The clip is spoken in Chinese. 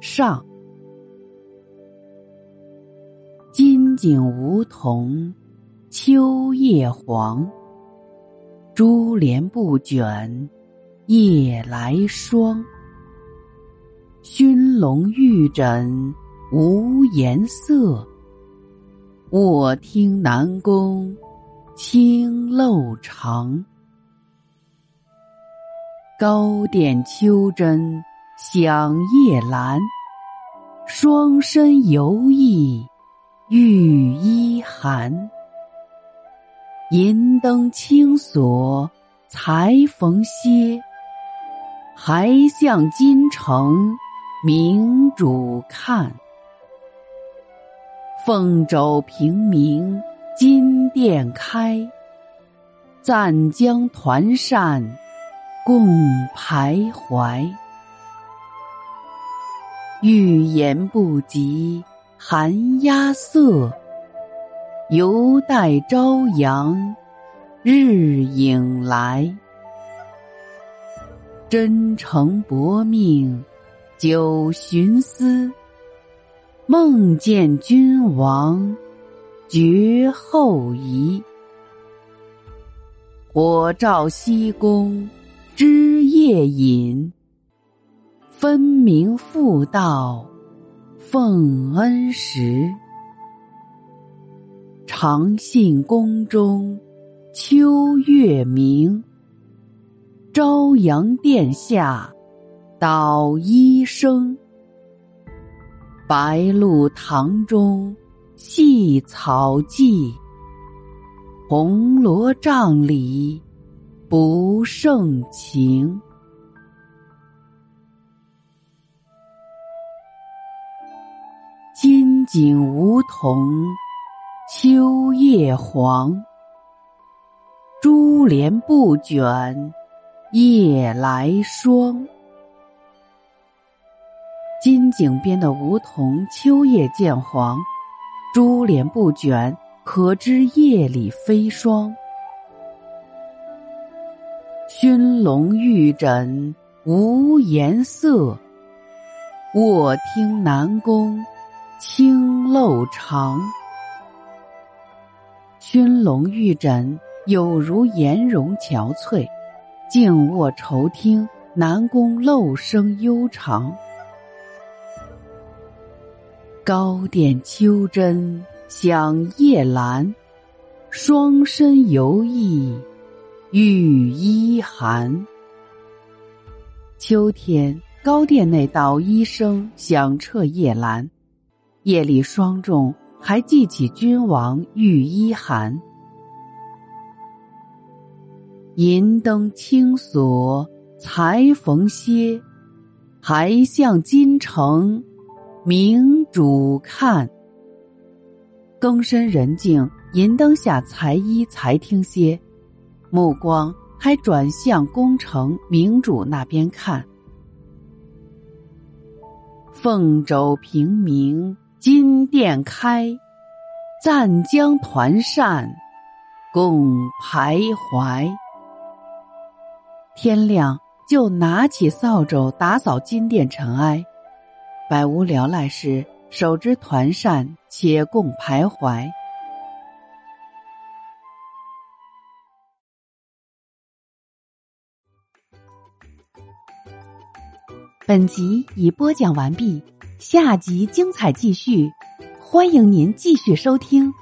上。金井梧桐，秋叶黄。珠帘不卷，夜来霜。熏笼玉枕无颜色，卧听南宫清漏长。高殿秋针。响夜阑，双身游意欲衣寒。银灯轻锁才逢歇，还向金城明主看。凤肘平明金殿开，暂将团扇共徘徊。欲言不及寒鸦色，犹待朝阳日影来。真诚薄命久寻思，梦见君王绝后仪。火照西宫知夜饮。分明复道奉恩时，长信宫中秋月明。朝阳殿下捣衣声，白露堂中细草伎，红罗帐里不胜情。金井梧桐，秋叶黄。珠帘不卷，夜来霜。金井边的梧桐秋叶渐黄，珠帘不卷，可知夜里飞霜。熏笼玉枕无颜色，卧听南宫。青漏长，熏笼玉枕有如颜容憔悴，静卧愁听南宫漏声悠长。高殿秋针响夜阑，双身犹忆玉衣寒。秋天，高殿内捣衣声响彻夜阑。夜里霜重，还记起君王御衣寒。银灯轻锁才逢歇，还向金城明主看。更深人静，银灯下才衣才听歇，目光还转向宫城明主那边看。凤肘平明。金殿开，暂将团扇共徘徊。天亮就拿起扫帚打扫金殿尘埃，百无聊赖时手执团扇且共徘徊。本集已播讲完毕。下集精彩继续，欢迎您继续收听。